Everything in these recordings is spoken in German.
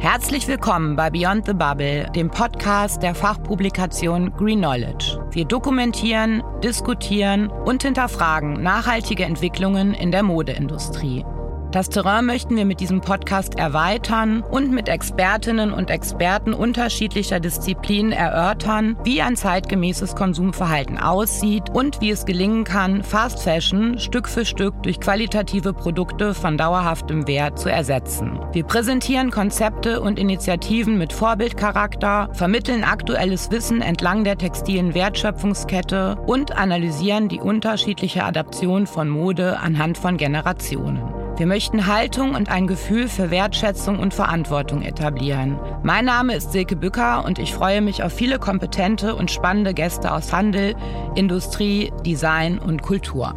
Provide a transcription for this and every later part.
Herzlich willkommen bei Beyond the Bubble, dem Podcast der Fachpublikation Green Knowledge. Wir dokumentieren, diskutieren und hinterfragen nachhaltige Entwicklungen in der Modeindustrie. Das Terrain möchten wir mit diesem Podcast erweitern und mit Expertinnen und Experten unterschiedlicher Disziplinen erörtern, wie ein zeitgemäßes Konsumverhalten aussieht und wie es gelingen kann, Fast Fashion Stück für Stück durch qualitative Produkte von dauerhaftem Wert zu ersetzen. Wir präsentieren Konzepte und Initiativen mit Vorbildcharakter, vermitteln aktuelles Wissen entlang der textilen Wertschöpfungskette und analysieren die unterschiedliche Adaption von Mode anhand von Generationen. Wir möchten Haltung und ein Gefühl für Wertschätzung und Verantwortung etablieren. Mein Name ist Silke Bücker und ich freue mich auf viele kompetente und spannende Gäste aus Handel, Industrie, Design und Kultur.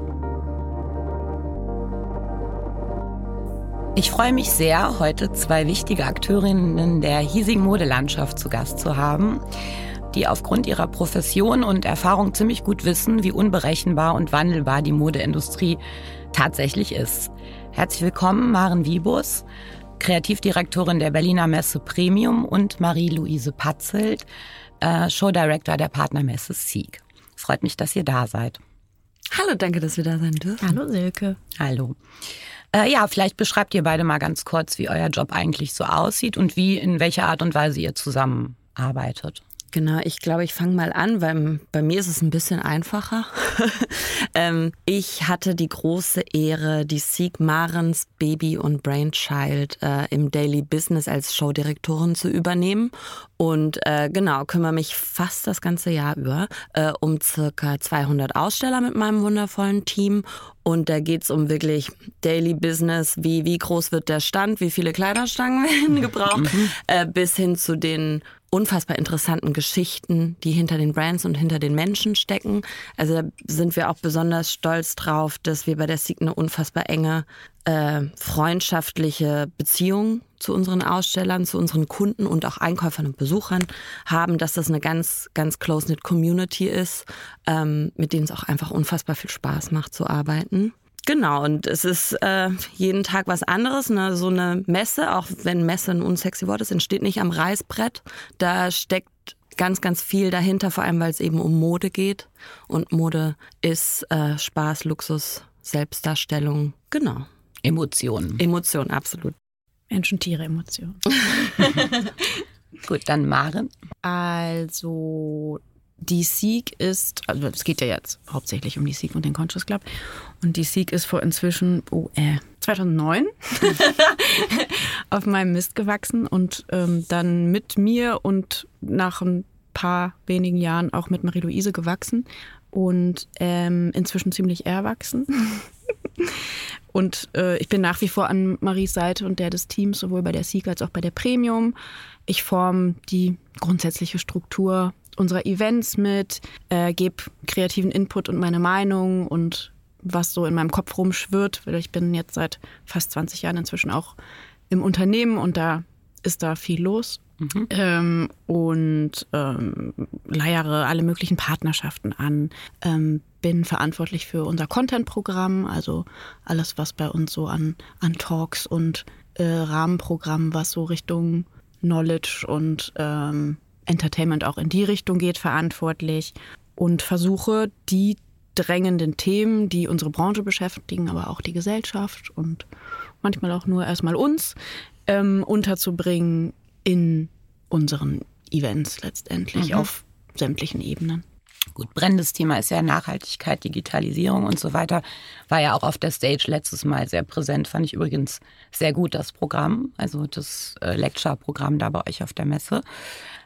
Ich freue mich sehr, heute zwei wichtige Akteurinnen der hiesigen Modelandschaft zu Gast zu haben die aufgrund ihrer Profession und Erfahrung ziemlich gut wissen, wie unberechenbar und wandelbar die Modeindustrie tatsächlich ist. Herzlich willkommen, Maren Wiebus, Kreativdirektorin der Berliner Messe Premium und Marie-Louise Patzelt, äh, Showdirektor der Partnermesse Sieg. Freut mich, dass ihr da seid. Hallo, danke, dass wir da sein dürfen. Hallo, Silke. Hallo. Äh, ja, vielleicht beschreibt ihr beide mal ganz kurz, wie euer Job eigentlich so aussieht und wie, in welcher Art und Weise ihr zusammenarbeitet. Genau, ich glaube, ich fange mal an, weil bei mir ist es ein bisschen einfacher. ähm, ich hatte die große Ehre, die Sieg Marens Baby und Brainchild äh, im Daily Business als Showdirektorin zu übernehmen. Und äh, genau, kümmere mich fast das ganze Jahr über äh, um circa 200 Aussteller mit meinem wundervollen Team. Und da geht's um wirklich Daily Business, wie, wie groß wird der Stand, wie viele Kleiderstangen werden gebraucht, mhm. äh, bis hin zu den unfassbar interessanten Geschichten, die hinter den Brands und hinter den Menschen stecken. Also da sind wir auch besonders stolz drauf, dass wir bei der Sieg eine unfassbar enge äh, freundschaftliche Beziehung zu unseren Ausstellern, zu unseren Kunden und auch Einkäufern und Besuchern haben, dass das eine ganz, ganz close-knit Community ist, ähm, mit denen es auch einfach unfassbar viel Spaß macht zu arbeiten. Genau, und es ist äh, jeden Tag was anderes. Ne? So eine Messe, auch wenn Messe ein unsexy Wort ist, entsteht nicht am Reißbrett. Da steckt ganz, ganz viel dahinter, vor allem weil es eben um Mode geht. Und Mode ist äh, Spaß, Luxus, Selbstdarstellung, genau. Emotionen. Emotionen, absolut. Menschen, Tiere, Emotionen. Gut, dann Maren. Also die Sieg ist, also es geht ja jetzt hauptsächlich um die Sieg und den Conscious Club. Und die Sieg ist vor inzwischen, oh, äh, 2009 auf meinem Mist gewachsen und ähm, dann mit mir und nach ein paar wenigen Jahren auch mit Marie-Louise gewachsen und ähm, inzwischen ziemlich erwachsen. und äh, ich bin nach wie vor an Maries Seite und der des Teams, sowohl bei der Sieg als auch bei der Premium. Ich forme die grundsätzliche Struktur unserer Events mit, äh, gebe kreativen Input und meine Meinung und was so in meinem Kopf rumschwirrt, weil ich bin jetzt seit fast 20 Jahren inzwischen auch im Unternehmen und da ist da viel los. Mhm. Ähm, und ähm, leiere alle möglichen Partnerschaften an, ähm, bin verantwortlich für unser Content-Programm, also alles, was bei uns so an, an Talks und äh, Rahmenprogrammen, was so Richtung Knowledge und ähm, Entertainment auch in die Richtung geht, verantwortlich und versuche die drängenden Themen, die unsere Branche beschäftigen, aber auch die Gesellschaft und manchmal auch nur erstmal uns ähm, unterzubringen in unseren Events letztendlich mhm. auf sämtlichen Ebenen. Gut, brennendes Thema ist ja Nachhaltigkeit, Digitalisierung und so weiter. War ja auch auf der Stage letztes Mal sehr präsent. Fand ich übrigens sehr gut, das Programm, also das äh, Lecture-Programm da bei euch auf der Messe.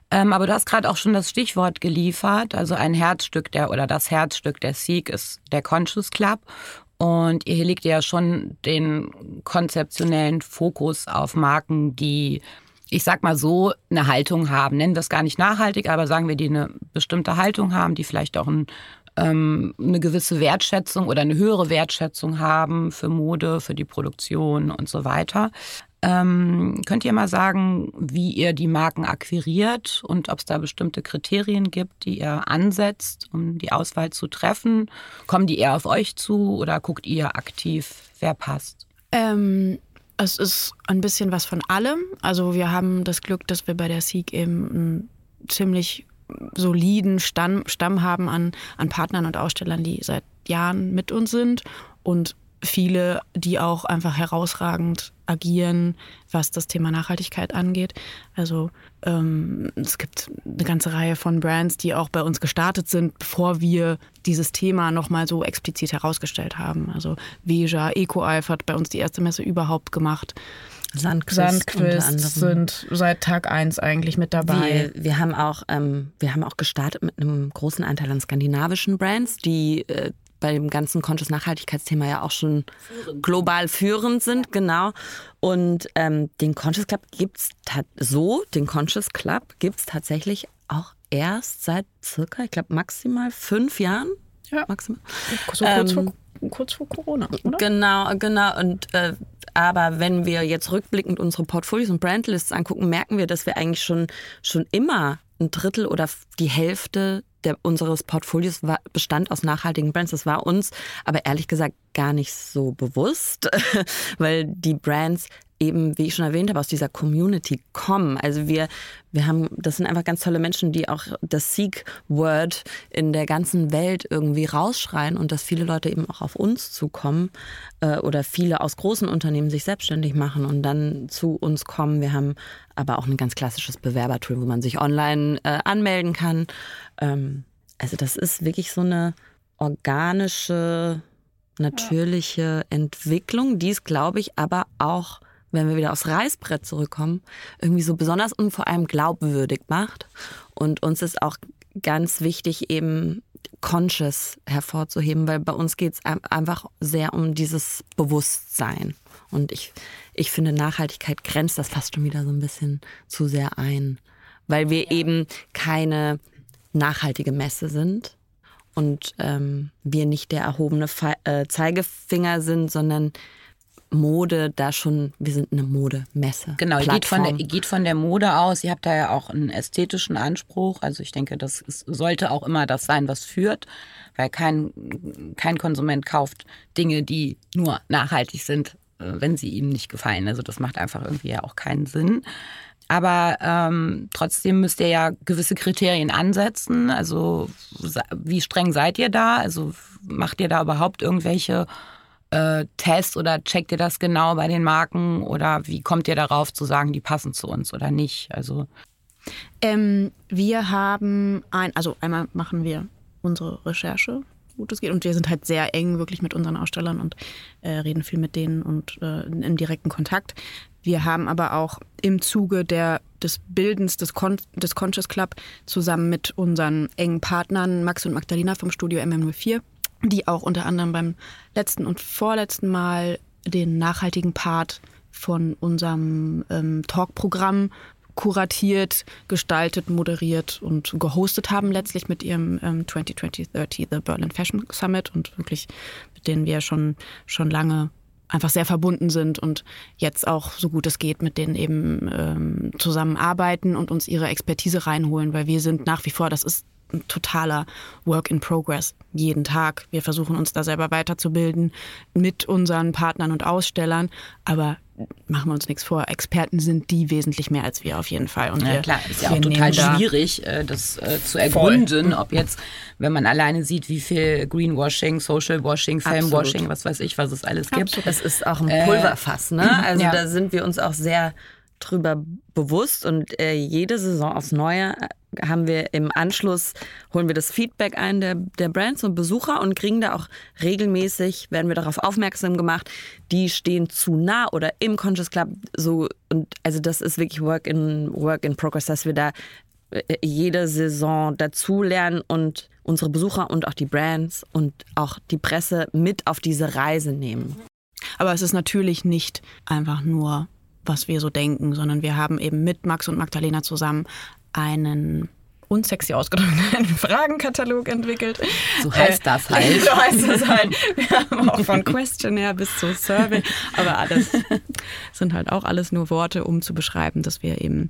Ähm, aber du hast gerade auch schon das Stichwort geliefert. Also ein Herzstück der oder das Herzstück der Sieg ist der Conscious Club. Und ihr legt ja schon den konzeptionellen Fokus auf Marken, die, ich sag mal so, eine Haltung haben. Nennen wir es gar nicht nachhaltig, aber sagen wir, die eine bestimmte Haltung haben, die vielleicht auch ein, ähm, eine gewisse Wertschätzung oder eine höhere Wertschätzung haben für Mode, für die Produktion und so weiter. Ähm, könnt ihr mal sagen, wie ihr die Marken akquiriert und ob es da bestimmte Kriterien gibt, die ihr ansetzt, um die Auswahl zu treffen? Kommen die eher auf euch zu oder guckt ihr aktiv, wer passt? Ähm, Es ist ein bisschen was von allem. Also wir haben das Glück, dass wir bei der Sieg eben einen ziemlich soliden Stamm, Stamm haben an, an Partnern und Ausstellern, die seit Jahren mit uns sind und viele, die auch einfach herausragend agieren, was das Thema Nachhaltigkeit angeht. Also ähm, es gibt eine ganze Reihe von Brands, die auch bei uns gestartet sind, bevor wir dieses Thema nochmal so explizit herausgestellt haben. Also Veja, EcoEif hat bei uns die erste Messe überhaupt gemacht. Sandquist, Sandquist sind seit Tag eins eigentlich mit dabei. Wir, wir haben auch ähm, wir haben auch gestartet mit einem großen Anteil an skandinavischen Brands, die äh, bei dem ganzen Conscious Nachhaltigkeitsthema ja auch schon führend. global führend sind, genau. Und ähm, den Conscious Club gibt es so, den Conscious Club gibt es tatsächlich auch erst seit circa, ich glaube, maximal fünf Jahren. Ja. Maximal. So kurz, ähm, vor, kurz vor Corona, oder? Genau, genau. Und äh, aber wenn wir jetzt rückblickend unsere Portfolios und Brandlists angucken, merken wir, dass wir eigentlich schon, schon immer ein Drittel oder die Hälfte der, unseres Portfolios war, bestand aus nachhaltigen Brands. Das war uns aber ehrlich gesagt gar nicht so bewusst, weil die Brands eben, wie ich schon erwähnt habe, aus dieser Community kommen. Also wir, wir haben, das sind einfach ganz tolle Menschen, die auch das Seek-Word in der ganzen Welt irgendwie rausschreien und dass viele Leute eben auch auf uns zukommen äh, oder viele aus großen Unternehmen sich selbstständig machen und dann zu uns kommen. Wir haben aber auch ein ganz klassisches Bewerbertool, wo man sich online äh, anmelden kann. Ähm, also das ist wirklich so eine organische, natürliche ja. Entwicklung, die es, glaube ich, aber auch wenn wir wieder aufs Reißbrett zurückkommen, irgendwie so besonders und vor allem glaubwürdig macht. Und uns ist auch ganz wichtig, eben conscious hervorzuheben, weil bei uns geht es einfach sehr um dieses Bewusstsein. Und ich, ich finde, Nachhaltigkeit grenzt das fast schon wieder so ein bisschen zu sehr ein, weil wir eben keine nachhaltige Messe sind und ähm, wir nicht der erhobene Fe äh, Zeigefinger sind, sondern Mode da schon, wir sind eine Modemesse. Genau, ihr geht von, der, geht von der Mode aus. Ihr habt da ja auch einen ästhetischen Anspruch. Also ich denke, das ist, sollte auch immer das sein, was führt, weil kein, kein Konsument kauft Dinge, die nur nachhaltig sind, äh, wenn sie ihm nicht gefallen. Also das macht einfach irgendwie ja auch keinen Sinn. Aber ähm, trotzdem müsst ihr ja gewisse Kriterien ansetzen. Also wie streng seid ihr da? Also macht ihr da überhaupt irgendwelche äh, Test oder checkt ihr das genau bei den Marken oder wie kommt ihr darauf zu sagen, die passen zu uns oder nicht? Also ähm, wir haben ein, also einmal machen wir unsere Recherche, gut es geht, und wir sind halt sehr eng wirklich mit unseren Ausstellern und äh, reden viel mit denen und äh, im direkten Kontakt. Wir haben aber auch im Zuge der, des Bildens des, Con des Conscious Club zusammen mit unseren engen Partnern Max und Magdalena vom Studio MM04 die auch unter anderem beim letzten und vorletzten Mal den nachhaltigen Part von unserem ähm, Talk-Programm kuratiert, gestaltet, moderiert und gehostet haben, letztlich mit ihrem ähm, 2020-30 The Berlin Fashion Summit und wirklich mit denen wir schon, schon lange einfach sehr verbunden sind und jetzt auch so gut es geht mit denen eben ähm, zusammenarbeiten und uns ihre Expertise reinholen, weil wir sind nach wie vor, das ist ein totaler Work in Progress jeden Tag. Wir versuchen uns da selber weiterzubilden mit unseren Partnern und Ausstellern, aber machen wir uns nichts vor, Experten sind die wesentlich mehr als wir auf jeden Fall. Und ja, wir, klar, ist ja auch total schwierig, äh, das äh, zu ergründen, voll. ob jetzt, wenn man alleine sieht, wie viel Greenwashing, Socialwashing, Famewashing, was weiß ich, was es alles gibt. Absolut. Das ist auch ein äh, Pulverfass, ne? Also ja. da sind wir uns auch sehr drüber bewusst und äh, jede Saison aufs Neue äh, haben wir im Anschluss, holen wir das Feedback ein der, der Brands und Besucher und kriegen da auch regelmäßig, werden wir darauf aufmerksam gemacht, die stehen zu nah oder im Conscious Club so und also das ist wirklich Work in, Work in Progress, dass wir da äh, jede Saison dazulernen und unsere Besucher und auch die Brands und auch die Presse mit auf diese Reise nehmen. Aber es ist natürlich nicht einfach nur was wir so denken, sondern wir haben eben mit Max und Magdalena zusammen einen unsexy ausgedrückten Fragenkatalog entwickelt. So heißt das halt. so heißt das halt. Wir haben auch von Questionnaire bis zu Survey, aber alles sind halt auch alles nur Worte, um zu beschreiben, dass wir eben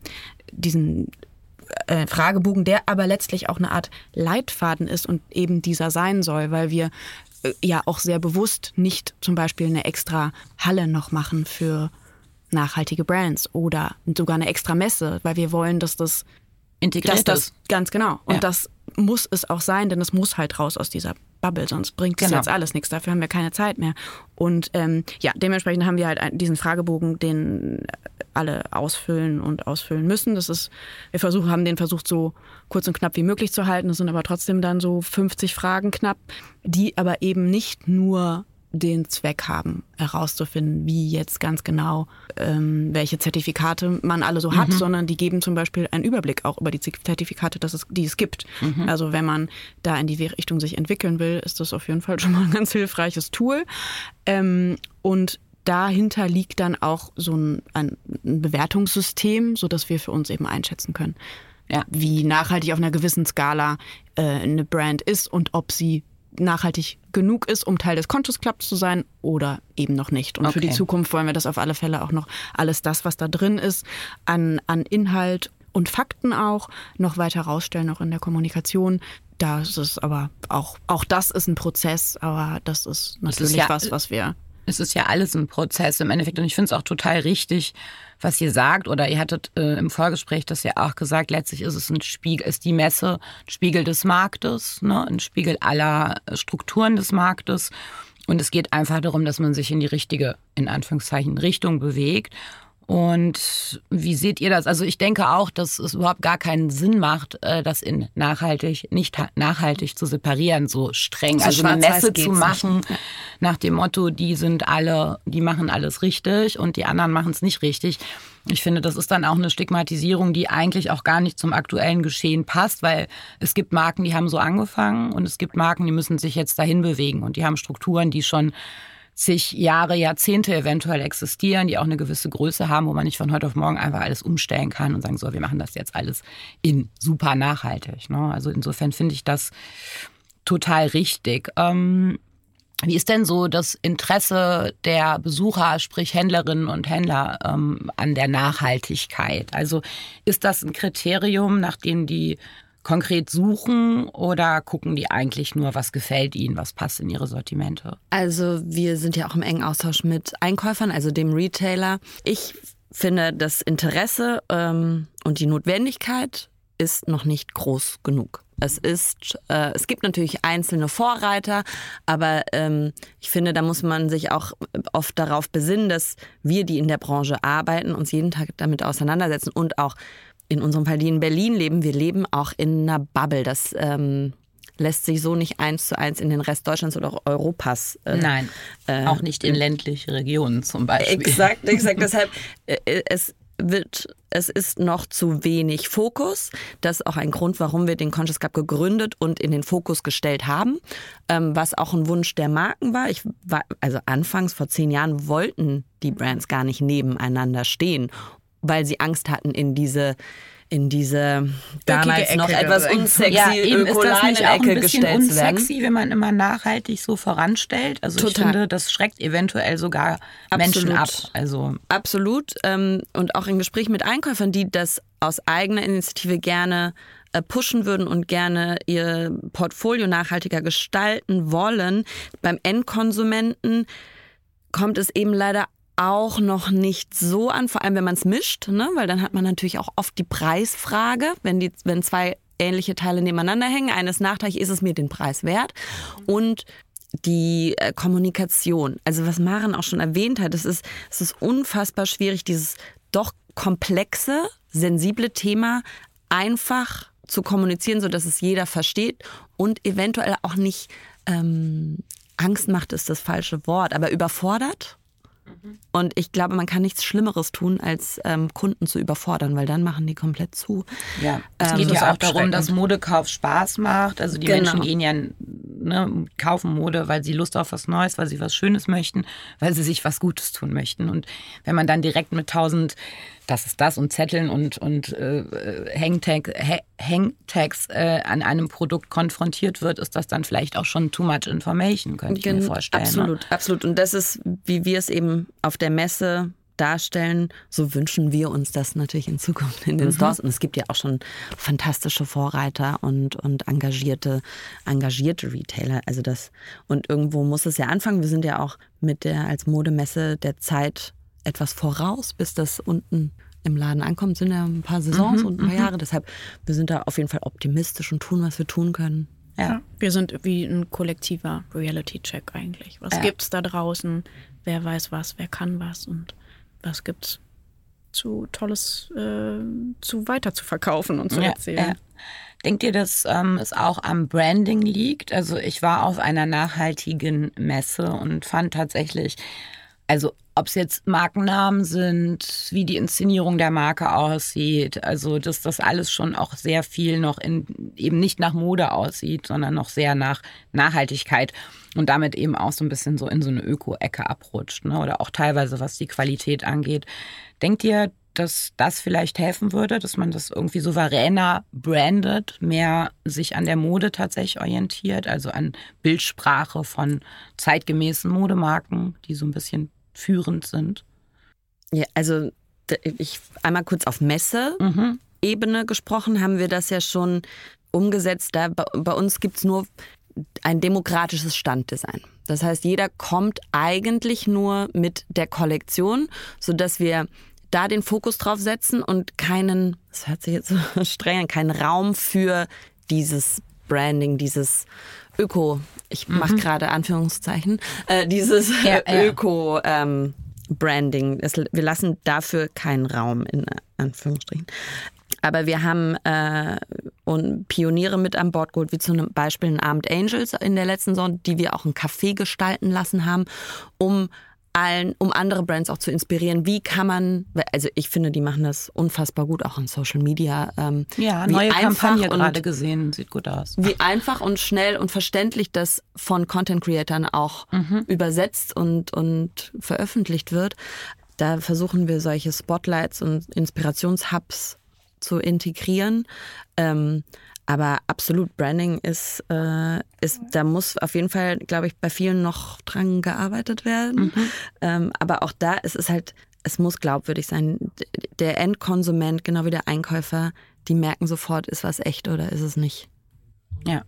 diesen äh, Fragebogen, der aber letztlich auch eine Art Leitfaden ist und eben dieser sein soll, weil wir äh, ja auch sehr bewusst nicht zum Beispiel eine extra Halle noch machen für nachhaltige Brands oder sogar eine extra Messe, weil wir wollen, dass das integriert dass ist. das ganz genau und Ja. das muss es auch sein, denn es muss halt raus aus dieser Bubble, sonst bringt es Genau. jetzt alles nichts. Dafür haben wir keine Zeit mehr. Und ähm, ja, dementsprechend haben wir halt diesen Fragebogen, den alle ausfüllen und ausfüllen müssen. Das ist, wir versuchen, haben den versucht, so kurz und knapp wie möglich zu halten. Das sind aber trotzdem dann so 50 Fragen knapp, die aber eben nicht nur den Zweck haben, herauszufinden, wie jetzt ganz genau, ähm, welche Zertifikate man alle so hat, sondern die geben zum Beispiel einen Überblick auch über die Zertifikate, dass es, die es gibt. Also wenn man da in die Richtung sich entwickeln will, ist das auf jeden Fall schon mal ein ganz hilfreiches Tool. Ähm, und dahinter liegt dann auch so ein, ein Bewertungssystem, sodass wir für uns eben einschätzen können, Ja. wie nachhaltig auf einer gewissen Skala äh, eine Brand ist und ob sie nachhaltig genug ist, um Teil des Conscious Clubs zu sein oder eben noch nicht. Und für die Okay. Zukunft wollen wir das auf alle Fälle auch noch alles das, was da drin ist, an, an Inhalt und Fakten auch noch weiter rausstellen, auch in der Kommunikation. Das ist aber auch, auch das ist ein Prozess, aber das ist natürlich ja- was, was wir es ist ja alles ein Prozess im Endeffekt. Und ich finde es auch total richtig, was ihr sagt. Oder ihr hattet äh, im Vorgespräch das ja auch gesagt, letztlich ist es ein Spiegel, ist die Messe ein Spiegel des Marktes, ne? ein Spiegel aller äh, Strukturen des Marktes. Und es geht einfach darum, dass man sich in die richtige, in Anführungszeichen, Richtung bewegt. Und wie seht ihr das? Also ich denke auch, dass es überhaupt gar keinen Sinn macht, äh, das in nachhaltig, nicht ha- nachhaltig zu separieren, so streng. So also eine Messe zu nicht. machen nach dem Motto, die sind alle, die machen alles richtig und die anderen machen es nicht richtig. Ich finde, das ist dann auch eine Stigmatisierung, die eigentlich auch gar nicht zum aktuellen Geschehen passt, weil es gibt Marken, die haben so angefangen und es gibt Marken, die müssen sich jetzt dahin bewegen und die haben Strukturen, die schon zig Jahre, Jahrzehnte eventuell existieren, die auch eine gewisse Größe haben, wo man nicht von heute auf morgen einfach alles umstellen kann und sagen, so, wir machen das jetzt alles in super nachhaltig. Ne? Also insofern finde ich das total richtig. Ähm, wie ist denn so das Interesse der Besucher, sprich Händlerinnen und Händler, ähm, an der Nachhaltigkeit? Also ist das ein Kriterium, nach dem die konkret suchen oder gucken die eigentlich nur, was gefällt ihnen, was passt in ihre Sortimente? Also wir sind ja auch im engen Austausch mit Einkäufern, also dem Retailer. Ich finde, das Interesse ähm, und die Notwendigkeit ist noch nicht groß genug. Es ist, äh, es gibt natürlich einzelne Vorreiter, aber ähm, ich finde, da muss man sich auch oft darauf besinnen, dass wir, die in der Branche arbeiten, uns jeden Tag damit auseinandersetzen und auch in unserem Fall, die in Berlin leben, wir leben auch in einer Bubble. Das ähm, lässt sich so nicht eins zu eins in den Rest Deutschlands oder auch Europas. Äh, Nein, auch nicht in ländliche Regionen zum Beispiel. Exakt, exakt. Deshalb, äh, es wird, es ist noch zu wenig Fokus. Das ist auch ein Grund, warum wir den Conscious Club gegründet und in den Fokus gestellt haben, ähm, was auch ein Wunsch der Marken war. Ich war, also anfangs vor zehn Jahren wollten die Brands gar nicht nebeneinander stehen, weil sie Angst hatten in diese in diese damals noch Ecke etwas gedrängt. unsexy ja, eben ist das nicht auch ein Ökoline-Ecke bisschen unsexy, wenn man immer nachhaltig so voranstellt. Also ich Total. finde, das schreckt eventuell sogar Menschen ab. Absolut. Also Absolut. Ähm, und auch in Gesprächen mit Einkäufern, die das aus eigener Initiative gerne äh, pushen würden und gerne ihr Portfolio nachhaltiger gestalten wollen. Beim Endkonsumenten kommt es eben leider auch noch nicht so an, vor allem wenn man es mischt, ne? weil dann hat man natürlich auch oft die Preisfrage, wenn, die, wenn zwei ähnliche Teile nebeneinander hängen. Eines nachteilig ist es mir den Preis wert. Und die äh, Kommunikation, also was Maren auch schon erwähnt hat, es ist, es ist unfassbar schwierig, dieses doch komplexe, sensible Thema einfach zu kommunizieren, sodass es jeder versteht und eventuell auch nicht ähm, Angst macht, ist das falsche Wort, aber überfordert. Und ich glaube, man kann nichts Schlimmeres tun, als ähm, Kunden zu überfordern, weil dann machen die komplett zu. Ja, es Ähm, geht ja auch darum, dass Modekauf Spaß macht. Also die Genau. Menschen gehen ja, ne, kaufen Mode, weil sie Lust auf was Neues, weil sie was Schönes möchten, weil sie sich was Gutes tun möchten. Und wenn man dann direkt mit tausend, das ist das und Zetteln und, und äh, Hangtag, Ha- Hangtags äh, an einem Produkt konfrontiert wird, ist das dann vielleicht auch schon too much information, könnte ich mir Gen- vorstellen. Ne? Absolut, absolut. Und das ist, wie wir es eben auf der Messe darstellen, so wünschen wir uns das natürlich in Zukunft in den Stores. Und es gibt ja auch schon fantastische Vorreiter und, und engagierte, engagierte Retailer. Also das, und irgendwo muss es ja anfangen. Wir sind ja auch mit der als Modemesse der Zeit etwas voraus, bis das unten im Laden ankommt. Sind ja ein paar Saisons Mhm, und ein paar Jahre. Deshalb, wir sind da auf jeden Fall optimistisch und tun, was wir tun können. Ja. Wir sind wie ein kollektiver Reality-Check eigentlich. Was Ja. gibt's da draußen? Wer weiß was? Wer kann was? Und was gibt's zu Tolles äh, zu weiter zu verkaufen und zu Ja, erzählen? ja. Denkt ihr, dass ähm, es auch am Branding liegt? Also ich war auf einer nachhaltigen Messe und fand tatsächlich, also ob es jetzt Markennamen sind, wie die Inszenierung der Marke aussieht, also dass das alles schon auch sehr viel noch in eben nicht nach Mode aussieht, sondern noch sehr nach Nachhaltigkeit und damit eben auch so ein bisschen so in so eine Öko-Ecke abrutscht, ne? Oder auch teilweise was die Qualität angeht. Denkt ihr, dass das vielleicht helfen würde, dass man das irgendwie souveräner brandet, mehr sich an der Mode tatsächlich orientiert, also an Bildsprache von zeitgemäßen Modemarken, die so ein bisschen führend sind? Ja, also ich einmal kurz auf Messe-Ebene Mhm. gesprochen, haben wir das ja schon umgesetzt. Da, bei uns gibt es nur ein demokratisches Standdesign. Das heißt, jeder kommt eigentlich nur mit der Kollektion, sodass wir da den Fokus drauf setzen und keinen, das hört sich jetzt so streng an, keinen Raum für dieses Branding, dieses Öko, ich mache gerade Anführungszeichen, äh, dieses Mhm. Ja, ja. Öko ähm, Branding. Es, wir lassen dafür keinen Raum in Anführungsstrichen. Aber wir haben äh, und Pioniere mit an Bord geholt, wie zum Beispiel ein Abend Angels in der letzten Saison, die wir auch ein Café gestalten lassen haben, um allen, um andere Brands auch zu inspirieren. Wie kann man, also ich finde, die machen das unfassbar gut, auch in Social Media. Ähm, Ja, neue einfach Kampagne und- gerade gesehen, sieht gut aus. wie einfach und schnell und verständlich das von Content Creatern auch übersetzt und, und veröffentlicht wird. Da versuchen wir solche Spotlights und Inspirationshubs zu integrieren. Ähm, aber absolut, Branding ist, äh, ist, da muss auf jeden Fall, glaube ich, bei vielen noch dran gearbeitet werden. Ähm, aber auch da ist es halt, es muss glaubwürdig sein. Der Endkonsument, genau wie der Einkäufer, die merken sofort, ist was echt oder ist es nicht. Ja,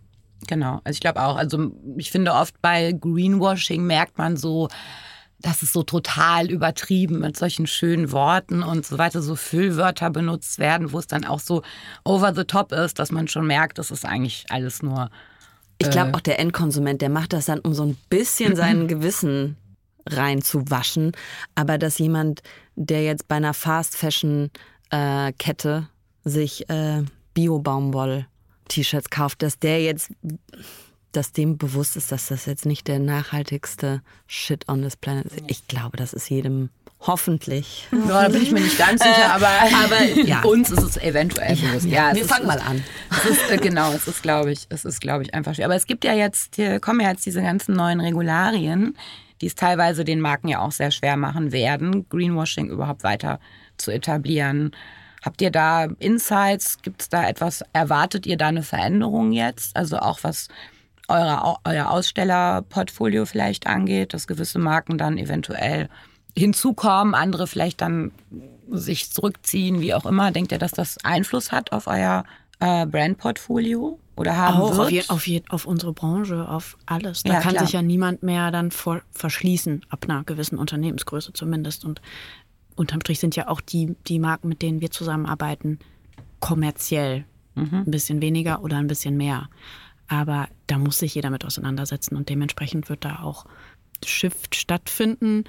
genau. Also ich glaube auch, also ich finde oft bei Greenwashing merkt man so, dass es so total übertrieben mit solchen schönen Worten und so weiter, so Füllwörter benutzt werden, wo es dann auch so over the top ist, dass man schon merkt, das ist eigentlich alles nur. Ich glaube Äh. auch der Endkonsument, der macht das dann, um so ein bisschen sein Gewissen reinzuwaschen. Aber dass jemand, der jetzt bei einer Fast Fashion äh, Kette sich äh, Bio-Baumwoll-T-Shirts kauft, dass der jetzt, dass dem bewusst ist, dass das jetzt nicht der nachhaltigste Shit on this planet ist. Ich glaube, das ist jedem hoffentlich. Ja, da bin ich mir nicht ganz sicher, aber, aber ja. uns ist es eventuell bewusst. Ja, wir ist- fangen mal an. Es ist, äh, genau, es ist, glaube ich, es ist, glaube ich, einfach schwer. Aber es gibt ja jetzt, hier kommen ja jetzt diese ganzen neuen Regularien, die es teilweise den Marken ja auch sehr schwer machen werden, Greenwashing überhaupt weiter zu etablieren. Habt ihr da Insights? Gibt es da etwas? Erwartet ihr da eine Veränderung jetzt? Also auch was eure, euer Ausstellerportfolio vielleicht angeht, dass gewisse Marken dann eventuell hinzukommen, andere vielleicht dann sich zurückziehen, wie auch immer. Denkt ihr, dass das Einfluss hat auf euer äh, Brandportfolio oder haben Auch wird? auf, je, auf, je, auf unsere Branche, auf alles. Da Ja, kann klar. sich ja niemand mehr dann vor, verschließen, ab einer gewissen Unternehmensgröße zumindest. Und unterm Strich sind ja auch die, die Marken, mit denen wir zusammenarbeiten, kommerziell. Ein bisschen weniger oder ein bisschen mehr. Aber da muss sich jeder mit auseinandersetzen und dementsprechend wird da auch Shift stattfinden.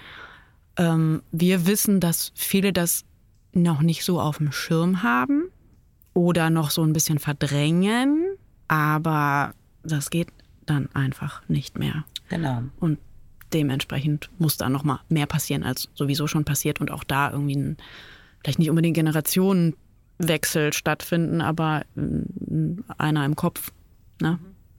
Ähm, wir wissen, dass viele das noch nicht so auf dem Schirm haben oder noch so ein bisschen verdrängen, aber das geht dann einfach nicht mehr. Genau. Und dementsprechend muss da noch mal mehr passieren, als sowieso schon passiert und auch da irgendwie ein, vielleicht nicht unbedingt Generationenwechsel stattfinden, aber einer im Kopf. Ne?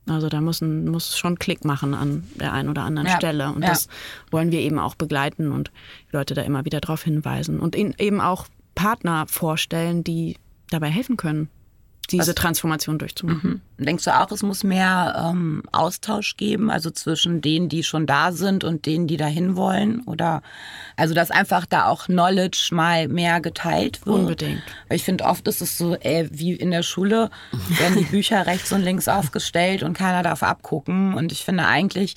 Also da muss, ein, muss schon Klick machen an der einen oder anderen Ja, Stelle. Und ja. das wollen wir eben auch begleiten und die Leute da immer wieder darauf hinweisen und eben auch Partner vorstellen, die dabei helfen können, diese Transformation durchzumachen. Denkst du auch, es muss mehr ähm, Austausch geben, also zwischen denen, die schon da sind und denen, die dahin wollen? Oder also dass einfach da auch Knowledge mal mehr geteilt wird? Unbedingt. Weil ich finde, oft ist es so, ey, wie in der Schule werden die Bücher rechts und links aufgestellt und keiner darf abgucken. Und ich finde eigentlich,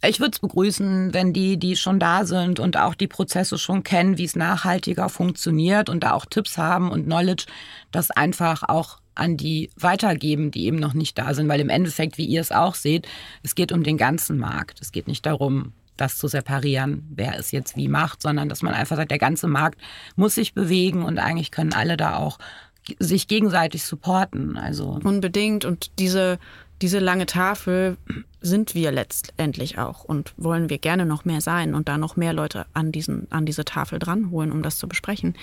Ich würde es begrüßen, wenn die, die schon da sind und auch die Prozesse schon kennen, wie es nachhaltiger funktioniert und da auch Tipps haben und Knowledge, das einfach auch an die weitergeben, die eben noch nicht da sind. Weil im Endeffekt, wie ihr es auch seht, es geht um den ganzen Markt. Es geht nicht darum, das zu separieren, wer es jetzt wie macht, sondern dass man einfach sagt, der ganze Markt muss sich bewegen und eigentlich können alle da auch sich gegenseitig supporten. Also unbedingt und diese diese lange Tafel sind wir letztendlich auch und wollen wir gerne noch mehr sein und da noch mehr Leute an, diesen, an diese Tafel dranholen, um das zu besprechen.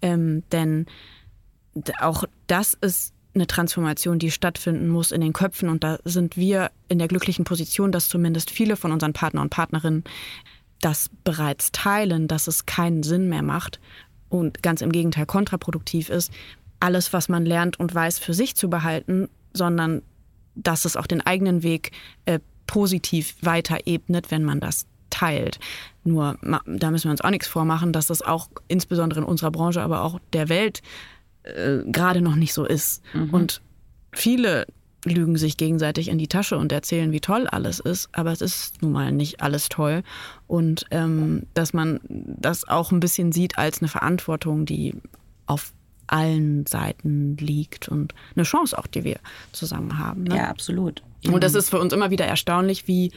Ähm, denn auch das ist eine Transformation, die stattfinden muss in den Köpfen und da sind wir in der glücklichen Position, dass zumindest viele von unseren Partner und Partnerinnen das bereits teilen, dass es keinen Sinn mehr macht und ganz im Gegenteil kontraproduktiv ist, alles, was man lernt und weiß, für sich zu behalten, sondern dass es auch den eigenen Weg äh, positiv weiter ebnet, wenn man das teilt. Nur da müssen wir uns auch nichts vormachen, dass das auch insbesondere in unserer Branche, aber auch der Welt äh, gerade noch nicht so ist. Mhm. Und viele lügen sich gegenseitig in die Tasche und erzählen, wie toll alles ist, aber es ist nun mal nicht alles toll. Und ähm, dass man das auch ein bisschen sieht als eine Verantwortung, die auf allen Seiten liegt und eine Chance auch, die wir zusammen haben. Ne? Ja, absolut. Und das ist für uns immer wieder erstaunlich, wie,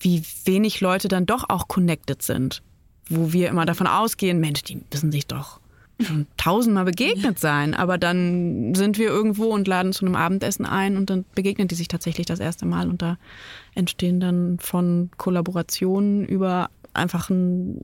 wie wenig Leute dann doch auch connected sind. Wo wir immer davon ausgehen, Mensch, die müssen sich doch schon tausendmal begegnet sein. Aber dann sind wir irgendwo und laden zu einem Abendessen ein und dann begegnen die sich tatsächlich das erste Mal und da entstehen dann von Kollaborationen über einfach ein,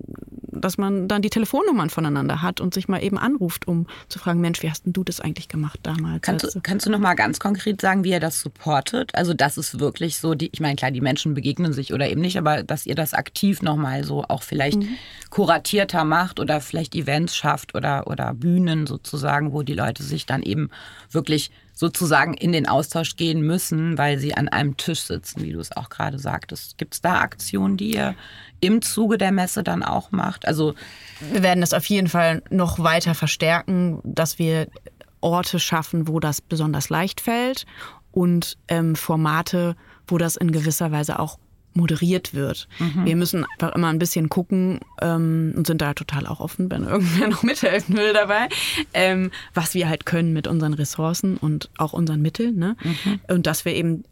dass man dann die Telefonnummern voneinander hat und sich mal eben anruft, um zu fragen, Mensch, wie hast denn du das eigentlich gemacht damals? Kannst du, kannst du noch mal ganz konkret sagen, wie ihr das supportet? Also das ist wirklich so, die, ich meine, klar, die Menschen begegnen sich oder eben nicht, aber dass ihr das aktiv noch mal so auch vielleicht mhm. kuratierter macht oder vielleicht Events schafft oder, oder Bühnen sozusagen, wo die Leute sich dann eben wirklich sozusagen in den Austausch gehen müssen, weil sie an einem Tisch sitzen, wie du es auch gerade sagtest. Gibt es da Aktionen, die ihr im Zuge der Messe dann auch macht? Also wir werden das auf jeden Fall noch weiter verstärken, dass wir Orte schaffen, wo das besonders leicht fällt und ähm, Formate, wo das in gewisser Weise auch moderiert wird. Mhm. Wir müssen einfach immer ein bisschen gucken ähm, und sind da total auch offen, wenn irgendwer noch mithelfen will dabei, ähm, was wir halt können mit unseren Ressourcen und auch unseren Mitteln. Ne? Mhm. Und dass wir eben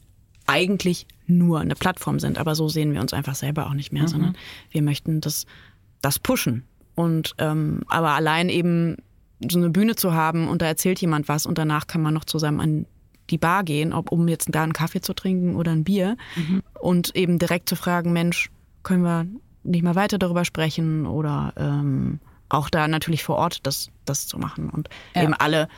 eigentlich nur eine Plattform sind, aber so sehen wir uns einfach selber auch nicht mehr, mhm. sondern wir möchten das, das pushen. Und ähm, aber allein eben so eine Bühne zu haben und da erzählt jemand was und danach kann man noch zusammen an die Bar gehen, ob um jetzt da einen Kaffee zu trinken oder ein Bier mhm. und eben direkt zu fragen, Mensch, können wir nicht mal weiter darüber sprechen oder ähm, auch da natürlich vor Ort das, das zu machen und ja. eben alle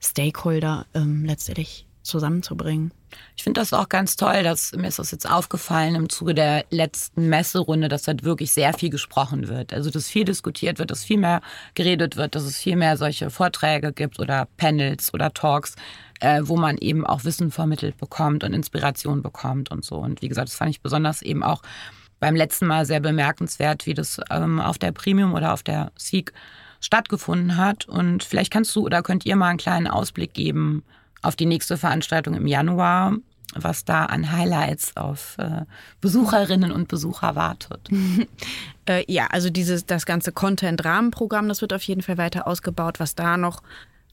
Stakeholder ähm, letztendlich zusammenzubringen. Ich finde das auch ganz toll, dass mir ist das jetzt aufgefallen im Zuge der letzten Messerunde, dass halt wirklich sehr viel gesprochen wird. Also dass viel diskutiert wird, dass viel mehr geredet wird, dass es viel mehr solche Vorträge gibt oder Panels oder Talks, äh, wo man eben auch Wissen vermittelt bekommt und Inspiration bekommt und so. Und wie gesagt, das fand ich besonders eben auch beim letzten Mal sehr bemerkenswert, wie das ähm, auf der Premium oder auf der Seek stattgefunden hat. Und vielleicht kannst du oder könnt ihr mal einen kleinen Ausblick geben auf die nächste Veranstaltung im Januar, was da an Highlights auf äh, Besucherinnen und Besucher wartet. äh, ja, also dieses das ganze Content-Rahmenprogramm, das wird auf jeden Fall weiter ausgebaut. Was da noch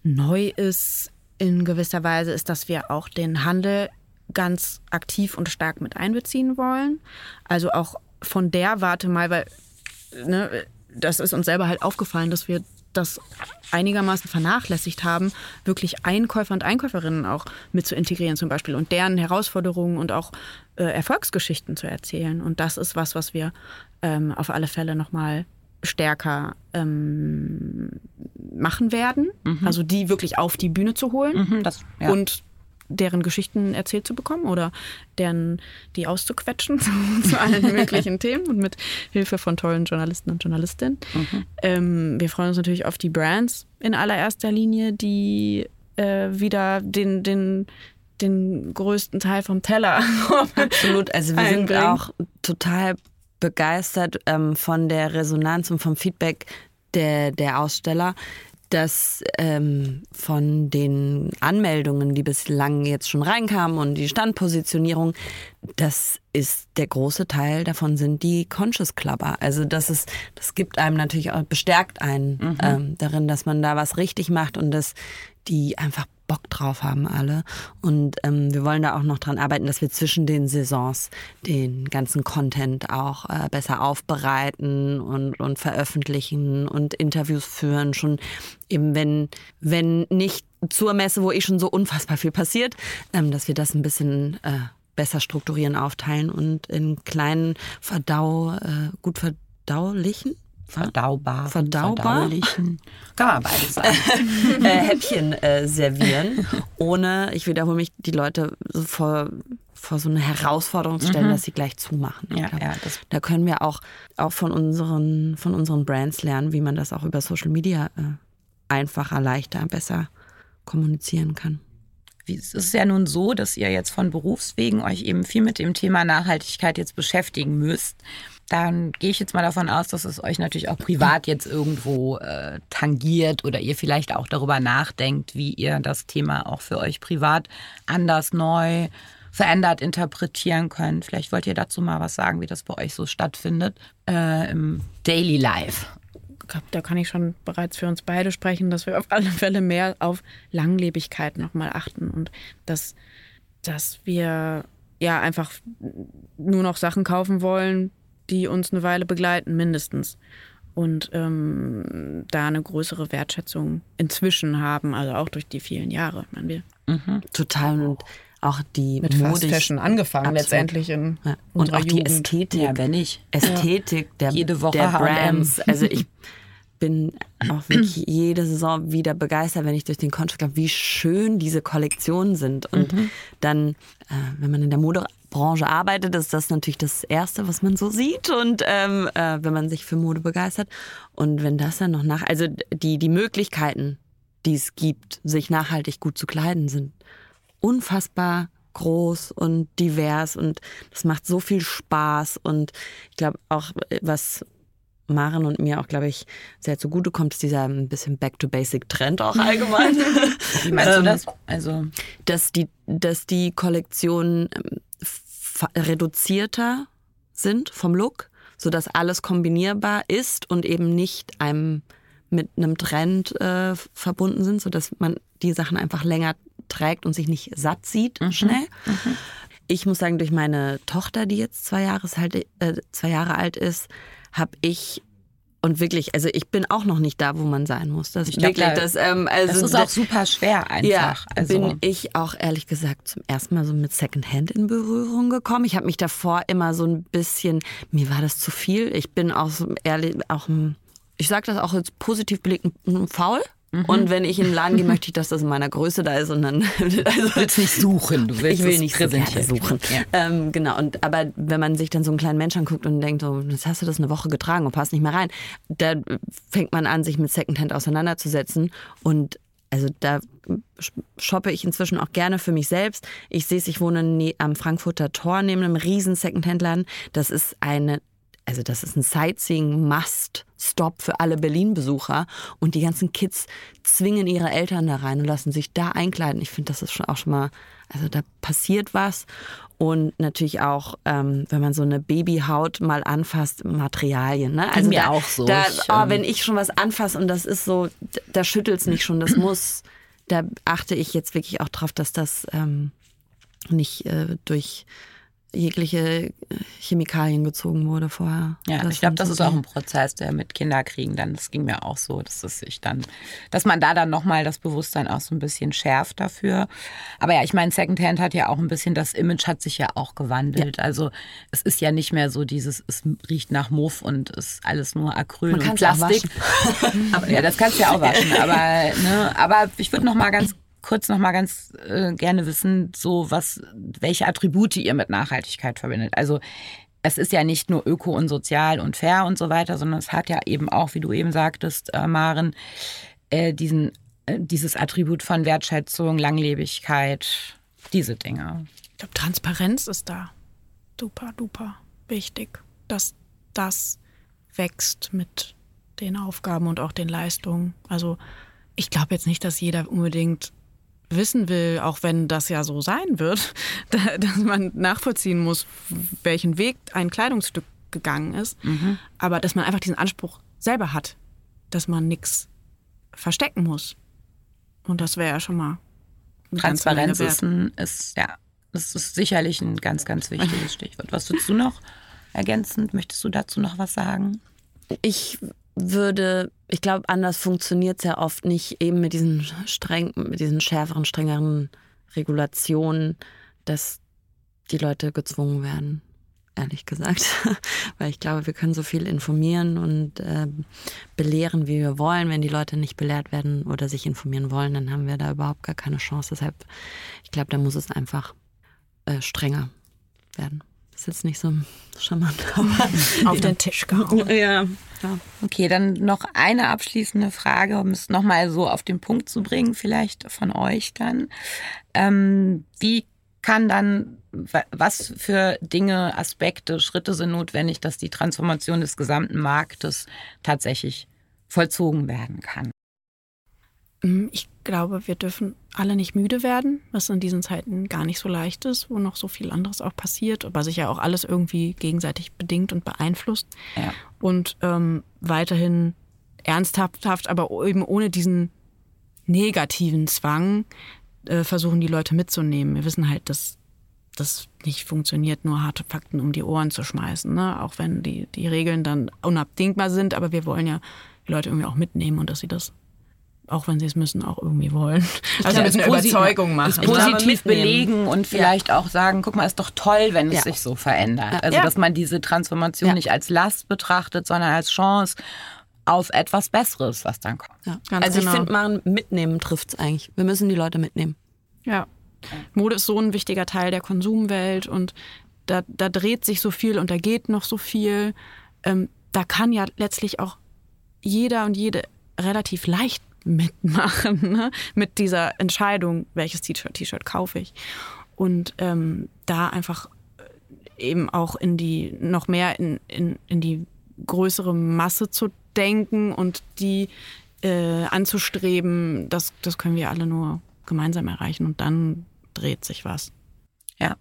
neu ist, in gewisser Weise ist, dass wir auch den Handel ganz aktiv und stark mit einbeziehen wollen. Also auch von der Warte mal, weil ne, das ist uns selber halt aufgefallen, dass wir das einigermaßen vernachlässigt haben, wirklich Einkäufer und Einkäuferinnen auch mit zu integrieren zum Beispiel und deren Herausforderungen und auch äh, Erfolgsgeschichten zu erzählen. Und das ist was, was wir ähm, auf alle Fälle nochmal stärker ähm, machen werden. Mhm. Also die wirklich auf die Bühne zu holen mhm, das, ja. und deren Geschichten erzählt zu bekommen oder deren die auszuquetschen zu, zu allen möglichen Themen und mit Hilfe von tollen Journalisten und Journalistinnen. Mhm. Ähm, wir freuen uns natürlich auf die Brands in allererster Linie, die äh, wieder den, den den größten Teil vom Teller. Absolut. Also wir sind auch total begeistert ähm, von der Resonanz und vom Feedback der, der Aussteller. dass ähm, von den Anmeldungen, die bislang jetzt schon reinkamen und die Standpositionierung, das ist der große Teil davon sind die Conscious Clubber. Also das ist, das gibt einem natürlich auch, bestärkt einen mhm. ähm, darin, dass man da was richtig macht und dass die einfach Bock drauf haben alle. Und ähm, wir wollen da auch noch dran arbeiten, dass wir zwischen den Saisons den ganzen Content auch äh, besser aufbereiten und, und veröffentlichen und Interviews führen. Schon eben, wenn, wenn nicht zur Messe, wo eh schon so unfassbar viel passiert, ähm, dass wir das ein bisschen äh, besser strukturieren, aufteilen und in kleinen Verdau, äh, gut verdaulichen verdaubar, verdaubar. Kann man beides sagen. äh, Häppchen äh, servieren, ohne, ich wiederhole mich, die Leute so vor, vor so eine Herausforderung zu stellen, mhm. dass sie gleich zumachen. Ja, ja, da können wir auch, auch von, unseren, von unseren Brands lernen, wie man das auch über Social Media äh, einfacher, leichter, besser kommunizieren kann. Es ist ja nun so, dass ihr jetzt von Berufswegen euch eben viel mit dem Thema Nachhaltigkeit jetzt beschäftigen müsst dann gehe ich jetzt mal davon aus, dass es euch natürlich auch privat jetzt irgendwo äh, tangiert oder ihr vielleicht auch darüber nachdenkt, wie ihr das Thema auch für euch privat anders neu verändert interpretieren könnt. Vielleicht wollt ihr dazu mal was sagen, wie das bei euch so stattfindet äh, im Daily Life. Da kann ich schon bereits für uns beide sprechen, dass wir auf alle Fälle mehr auf Langlebigkeit nochmal achten und dass, dass wir ja einfach nur noch Sachen kaufen wollen, die uns eine Weile begleiten, mindestens. Und ähm, da eine größere Wertschätzung inzwischen haben, also auch durch die vielen Jahre. Ich meine, wir mhm. Total. Und auch die mit Fast Fashion angefangen Absolut. letztendlich in ja. und auch Jugend. die Ästhetik, ja, wenn nicht. Ästhetik ja. der, Jede Woche der Brands. Also ich bin auch wirklich jede Saison wieder begeistert, wenn ich durch den Contract glaube, wie schön diese Kollektionen sind. Und mhm. dann, äh, wenn man in der Mode Branche arbeitet, ist das natürlich das Erste, was man so sieht. Und ähm, äh, wenn man sich für Mode begeistert. Und wenn das dann noch nach, also die, die Möglichkeiten, die es gibt, sich nachhaltig gut zu kleiden, sind unfassbar groß und divers und das macht so viel Spaß und ich glaube auch, was Maren und mir auch, glaube ich, sehr zugute kommt, ist dieser ein bisschen Back-to-Basic-Trend auch allgemein. Wie meinst du das? Also dass die, dass die Kollektionen ähm, reduzierter sind vom Look, sodass alles kombinierbar ist und eben nicht einem mit einem Trend äh, verbunden sind, sodass man die Sachen einfach länger trägt und sich nicht satt sieht mhm. schnell. Mhm. Ich muss sagen, durch meine Tochter, die jetzt zwei Jahre, halt, äh, zwei Jahre alt ist, habe ich und wirklich, also ich bin auch noch nicht da, wo man sein muss. Das, ich wirklich, das, ähm, also das ist auch super schwer einfach. Ja, also. bin ich auch ehrlich gesagt zum ersten Mal so mit Secondhand in Berührung gekommen. Ich habe mich davor immer so ein bisschen, mir war das zu viel. Ich bin auch so ehrlich, auch, ich sage das auch jetzt positiv blickend, faul. Mhm. Und wenn ich in den Laden gehe, möchte ich, dass das in meiner Größe da ist und dann. Also, du willst nicht suchen, du willst ich will nicht präsentieren. suchen. Ja. Ähm, genau. Und aber wenn man sich dann so einen kleinen Mensch anguckt und denkt, so, jetzt hast du das eine Woche getragen und passt nicht mehr rein, da fängt man an, sich mit Secondhand auseinanderzusetzen und also da shoppe ich inzwischen auch gerne für mich selbst. Ich sehe es, ich wohne am Frankfurter Tor neben einem riesen Secondhand-Laden. Das ist eine also das ist ein Sightseeing-Must-Stop für alle Berlin-Besucher. Und die ganzen Kids zwingen ihre Eltern da rein und lassen sich da einkleiden. Ich finde, das ist schon auch schon mal, also da passiert was. Und natürlich auch, ähm, wenn man so eine Babyhaut mal anfasst, Materialien. Ne? Also mir da, auch so. Da, oh, wenn ich schon was anfasse und das ist so, da schüttelt es nicht schon, das muss, da achte ich jetzt wirklich auch drauf, dass das ähm, nicht äh, durch jegliche äh, Chemikalien gezogen wurde vorher. Ja, das ich glaube, das ist auch ein Prozess, der mit Kinderkriegen dann, das ging mir auch so, dass es sich dann, dass man da dann nochmal das Bewusstsein auch so ein bisschen schärft dafür. Aber ja, ich meine, Secondhand hat ja auch ein bisschen, das Image hat sich ja auch gewandelt. Ja. Also es ist ja nicht mehr so dieses, es riecht nach Muff und ist alles nur Acryl man und Plastik. aber, ja, das kannst du ja auch waschen. Aber, ne, aber ich würde noch mal ganz kurz noch mal ganz äh, gerne wissen, so was, welche Attribute ihr mit Nachhaltigkeit verbindet. Also es ist ja nicht nur öko und sozial und fair und so weiter, sondern es hat ja eben auch, wie du eben sagtest, äh, Maren, äh, diesen, äh, dieses Attribut von Wertschätzung, Langlebigkeit, diese Dinge. Ich glaube, Transparenz ist da super, duper wichtig, dass das wächst mit den Aufgaben und auch den Leistungen. Also Ich glaube jetzt nicht, dass jeder unbedingt wissen will, auch wenn das ja so sein wird, dass man nachvollziehen muss, welchen Weg ein Kleidungsstück gegangen ist, mhm. aber dass man einfach diesen Anspruch selber hat, dass man nichts verstecken muss. Und das wäre ja schon mal. Transparenz ist, ein, ist, ja, das ist sicherlich ein ganz, ganz wichtiges Stichwort. Was würdest du noch ergänzend? Möchtest du dazu noch was sagen? Ich würde, ich glaube, anders funktioniert es ja oft nicht, eben mit diesen streng, mit diesen schärferen, strengeren Regulationen, dass die Leute gezwungen werden, ehrlich gesagt. Weil ich glaube, wir können so viel informieren und äh, belehren, wie wir wollen. Wenn die Leute nicht belehrt werden oder sich informieren wollen, dann haben wir da überhaupt gar keine Chance. Deshalb, ich glaube, da muss es einfach äh, strenger werden. Das ist jetzt nicht so charmant. Auf den Tisch gehauen. Ja. Ja. Okay, dann noch eine abschließende Frage, um es nochmal so auf den Punkt zu bringen, vielleicht von euch dann. Ähm, wie kann dann, was für Dinge, Aspekte, Schritte sind notwendig, dass die Transformation des gesamten Marktes tatsächlich vollzogen werden kann? Mm, ich glaube, wir dürfen alle nicht müde werden, was in diesen Zeiten gar nicht so leicht ist, wo noch so viel anderes auch passiert, aber sich ja auch alles irgendwie gegenseitig bedingt und beeinflusst. Ja. Und ähm, weiterhin ernsthaft, aber eben ohne diesen negativen Zwang äh, versuchen, die Leute mitzunehmen. Wir wissen halt, dass das nicht funktioniert, nur harte Fakten um die Ohren zu schmeißen. Ne? Auch wenn die, die Regeln dann unabdingbar sind, aber wir wollen ja die Leute irgendwie auch mitnehmen und dass sie das auch wenn sie es müssen, auch irgendwie wollen. Ich also mit einer Überzeugung machen. Es positiv belegen und vielleicht ja. auch sagen, guck mal, ist doch toll, wenn es ja. sich so verändert. Also, ja. dass man diese Transformation nicht als Last betrachtet, sondern als Chance auf etwas Besseres, was dann kommt. also genau. ich finde, man mitnehmen trifft es eigentlich. Wir müssen die Leute mitnehmen. Ja. Mode ist so ein wichtiger Teil der Konsumwelt und da, da dreht sich so viel und da geht noch so viel. Ähm, da kann ja letztlich auch jeder und jede relativ leicht mitmachen ne? mit dieser Entscheidung, welches T-Shirt, kaufe ich. Und ähm, da einfach äh, eben auch in die, noch mehr in, in, in die größere Masse zu denken und die äh, anzustreben, das, das können wir alle nur gemeinsam erreichen und dann dreht sich was. Ja,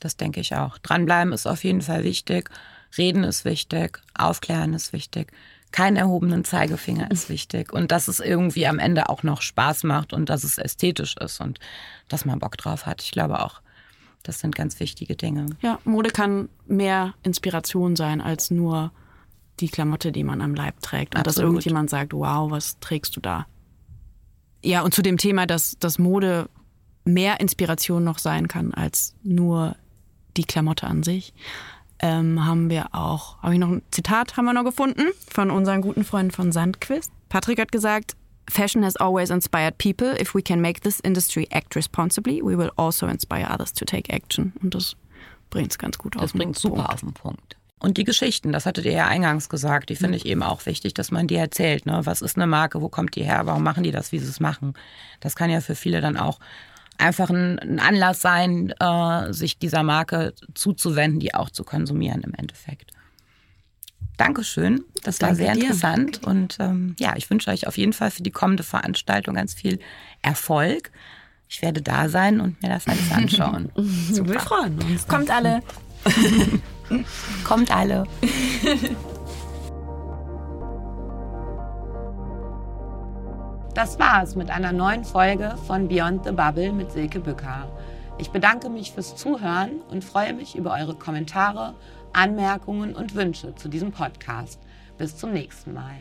das denke ich auch. Dranbleiben ist auf jeden Fall wichtig. Reden ist wichtig, aufklären ist wichtig kein erhobenen Zeigefinger ist wichtig und dass es irgendwie am Ende auch noch Spaß macht und dass es ästhetisch ist und dass man Bock drauf hat. Ich glaube auch, das sind ganz wichtige Dinge. Ja, Mode kann mehr Inspiration sein als nur die Klamotte, die man am Leib trägt und Absolut. dass irgendjemand sagt, wow, was trägst du da? Ja, und zu dem Thema, dass, dass Mode mehr Inspiration noch sein kann als nur die Klamotte an sich ähm, haben wir auch, habe ich noch ein Zitat haben wir noch gefunden von unseren guten Freunden von Sandquist. Patrick hat gesagt, Fashion has always inspired people. If we can make this industry act responsibly, we will also inspire others to take action. Und das bringt es ganz gut auf den Punkt. Das bringt super auf den Punkt. Und die Geschichten, das hattet ihr ja eingangs gesagt, die finde ich eben auch wichtig, dass man die erzählt. Ne? Was ist eine Marke, wo kommt die her, warum machen die das, wie sie es machen? Das kann ja für viele dann auch einfach ein, ein Anlass sein, äh, sich dieser Marke zuzuwenden, die auch zu konsumieren im Endeffekt. Dankeschön, das Danke war sehr dir. interessant und ähm, ja, ich wünsche euch auf jeden Fall für die kommende Veranstaltung ganz viel Erfolg. Ich werde da sein und mir das alles anschauen. Super. Wir freuen uns. Kommt alle. Kommt alle. Das war's mit einer neuen Folge von Beyond the Bubble mit Silke Bücker. Ich bedanke mich fürs Zuhören und freue mich über eure Kommentare, Anmerkungen und Wünsche zu diesem Podcast. Bis zum nächsten Mal.